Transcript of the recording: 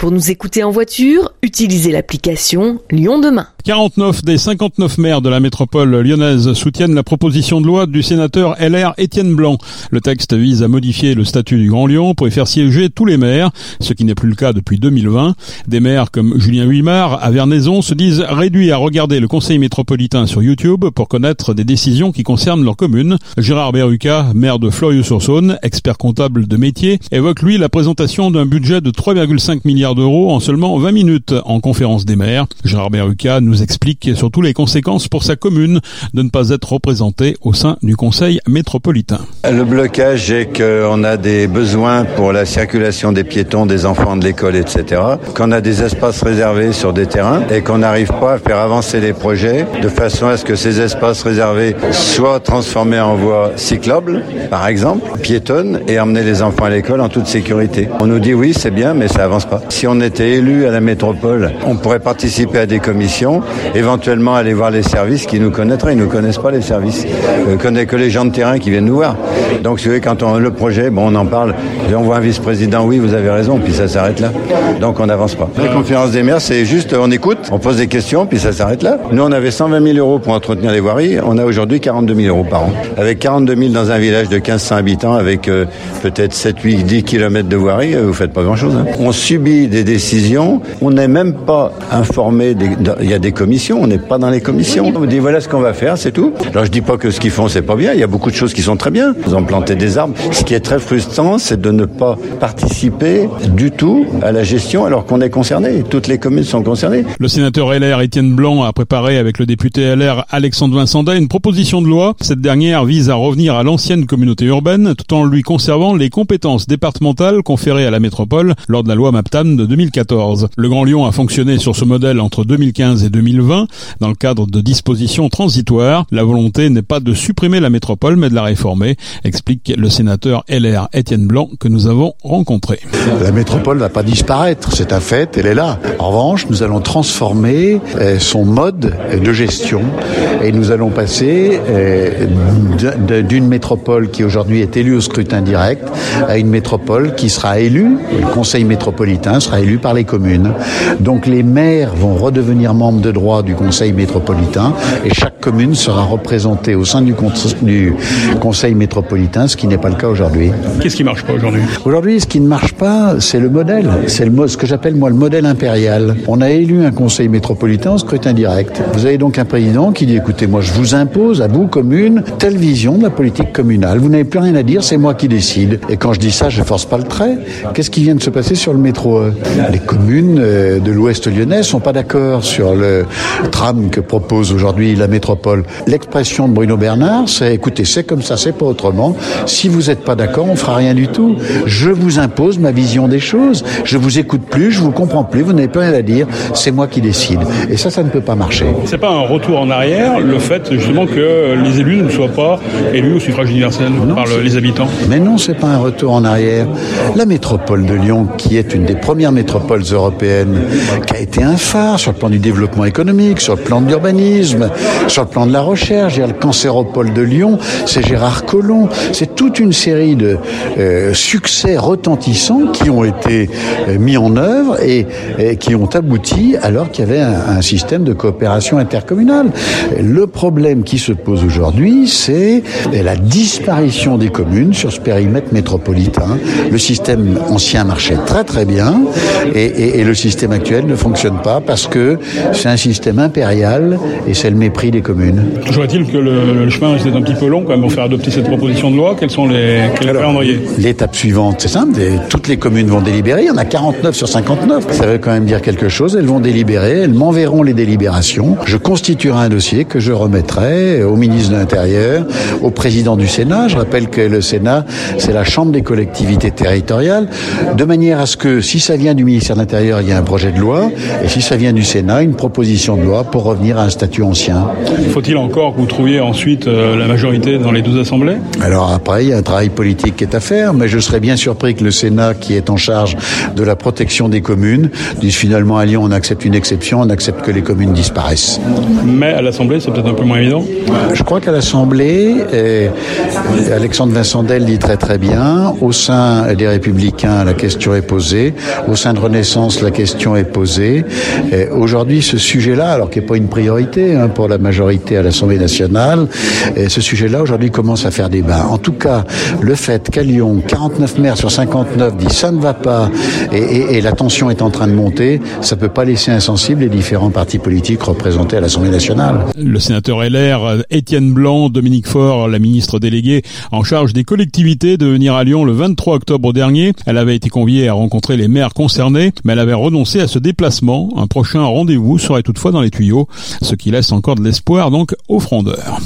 Pour nous écouter en voiture, utilisez l'application Lyon Demain. 49 des 59 maires de la métropole lyonnaise soutiennent la proposition de loi du sénateur LR Étienne Blanc. Le texte vise à modifier le statut du Grand Lyon pour y faire siéger tous les maires, ce qui n'est plus le cas depuis 2020. Des maires comme Julien Huimard à Vernaison se disent réduits à regarder le conseil métropolitain sur YouTube pour connaître des décisions qui concernent leur commune. Gérard Berruca, maire de Florieux-sur-Saône, expert comptable de métier, évoque lui la présentation d'un budget de 3,5 milliards d'euros en seulement 20 minutes en conférence des maires. Gérard Berruca nous explique surtout les conséquences pour sa commune de ne pas être représentée au sein du conseil métropolitain. Le blocage est qu'on a des besoins pour la circulation des piétons, des enfants de l'école, etc. Qu'on a des espaces réservés sur des terrains et qu'on n'arrive pas à faire avancer les projets de façon à ce que ces espaces réservés soient transformés en voies cyclables, par exemple, piétonnes, et emmener les enfants à l'école en toute sécurité. On nous dit oui, c'est bien, mais ça avance pas. Si on était élu à la métropole, on pourrait participer à des commissions éventuellement aller voir les services qui nous connaîtraient. Ils ne connaissent pas les services. Euh, connaissent que les gens de terrain qui viennent nous voir. Donc, vous savez, quand on le projet, bon, on en parle, on voit un vice-président, oui, vous avez raison, puis ça s'arrête là. Donc, on n'avance pas. La conférence des maires, c'est juste, on écoute, on pose des questions, puis ça s'arrête là. Nous, on avait 120 000 euros pour entretenir les voiries, on a aujourd'hui 42 000 euros par an. Avec 42 000 dans un village de 1500 habitants, avec euh, peut-être 7, 8, 10 kilomètres de voirie, euh, vous faites pas grand-chose. Hein. On subit des décisions, on n'est même pas informé, des, il y a des commissions, on n'est pas dans les commissions. On dit voilà ce qu'on va faire, c'est tout. Alors je dis pas que ce qu'ils font c'est pas bien, il y a beaucoup de choses qui sont très bien. Ils ont planté des arbres. Ce qui est très frustrant, c'est de ne pas participer du tout à la gestion alors qu'on est concerné. Toutes les communes sont concernées. Le sénateur LR Étienne Blanc a préparé avec le député LR Alexandre Vincenda une proposition de loi. Cette dernière vise à revenir à l'ancienne communauté urbaine tout en lui conservant les compétences départementales conférées à la métropole lors de la loi MAPTAN de 2014. Le Grand Lyon a fonctionné sur ce modèle entre 2015 et 2020 dans le cadre de dispositions transitoires. La volonté n'est pas de supprimer la métropole mais de la réformer, explique le sénateur LR Étienne Blanc que nous avons rencontré. La métropole ne va pas disparaître, c'est un fait, elle est là. En revanche, nous allons transformer euh, son mode de gestion et nous allons passer euh, d'une métropole qui aujourd'hui est élue au scrutin direct à une métropole qui sera élue, le conseil métropolitain sera élu par les communes. Donc les maires vont redevenir membres de droit du conseil métropolitain et chaque commune sera représentée au sein du, du conseil métropolitain, ce qui n'est pas le cas aujourd'hui. Qu'est-ce qui marche pas aujourd'hui? Aujourd'hui, ce qui ne marche pas, c'est le modèle. C'est le ce que j'appelle moi le modèle impérial. On a élu un conseil métropolitain au scrutin direct. Vous avez donc un président qui dit écoutez, moi je vous impose à vous commune telle vision de la politique communale. Vous n'avez plus rien à dire, c'est moi qui décide. Et quand je dis ça, je force pas le trait. Qu'est-ce qui vient de se passer sur le métro Les communes euh, de l'Ouest lyonnais sont pas d'accord sur le tram que propose aujourd'hui la métropole. L'expression de Bruno Bernard, c'est écoutez, c'est comme ça, c'est pas autrement. Si vous n'êtes pas d'accord, on fera rien du tout. Je vous impose ma vision des choses. Je vous écoute plus, je vous comprends plus, vous n'avez plus rien à dire. C'est moi qui décide. Et ça, ça ne peut pas marcher. C'est pas un retour en arrière, le fait justement que les élus ne soient pas élus au suffrage universel par les habitants. Mais non, c'est pas un retour en arrière. La métropole de Lyon, qui est une des premières métropoles européennes, qui a été un phare sur le plan du développement économique, sur le plan de l'urbanisme, sur le plan de la recherche. Le cancéropole de Lyon, c'est Gérard Collomb. C'est toute une série de euh, succès retentissants qui ont été euh, mis en œuvre et, qui ont abouti alors qu'il y avait un, un, système de coopération intercommunale. Le problème qui se pose aujourd'hui, c'est la disparition des communes sur ce périmètre métropolitain. Le système ancien marchait très très bien et, et, et le système actuel ne fonctionne pas parce que c'est un système impérial et c'est le mépris des communes. Toujours est-il que le, le chemin était un petit peu long quand même pour faire adopter cette proposition de loi. Quels sont les, calendriers L'étape suivante, c'est simple, toutes les communes vont délibérer. Il y en a 49 sur 59. Ça veut quand même dire quelque chose. Elles vont délibérer, elles m'enverront les délibérations. Je constituerai un dossier que je remettrai au ministre de l'Intérieur, au président du Sénat. Je rappelle que le Sénat, c'est la chambre des collectivités territoriales, de manière à ce que si ça vient du ministère de l'Intérieur, il y a un projet de loi, et si ça vient du Sénat, une proposition de loi pour revenir à un statut ancien. Faut-il encore que vous trouviez ensuite euh, la majorité dans les deux assemblées? Alors après, il y a un travail politique qui est à faire, mais je serais bien surpris que le Sénat, qui est en charge de la protection des communes, dise finalement à Lyon, on accepte une exception, on accepte que les communes disparaissent. Mais à l'Assemblée, c'est peut-être un peu moins évident Je crois qu'à l'Assemblée, Alexandre Vincendel dit très très bien, au sein des Républicains, la question est posée, Au sein de Renaissance, la question est posée. Aujourd'hui, ce sujet-là, alors qui n'est pas une priorité hein, pour la majorité à l'Assemblée nationale, ce sujet-là aujourd'hui commence à faire débat. En tout cas, le fait qu'à Lyon, 49 maires sur 59 disent ça ne va pas et, la tension est en train de monter, ça peut pas laisser insensible les différents partis politiques représentés à l'Assemblée nationale. Le sénateur LR Étienne Blanc, Dominique Faure, la ministre déléguée en charge des collectivités, de venir à Lyon le 23 octobre dernier. Elle avait été conviée à rencontrer les maires concernés, mais elle avait renoncé à ce déplacement. Un prochain rendez-vous serait toutefois dans les tuyaux, ce qui laisse encore de l'espoir donc aux frondeurs.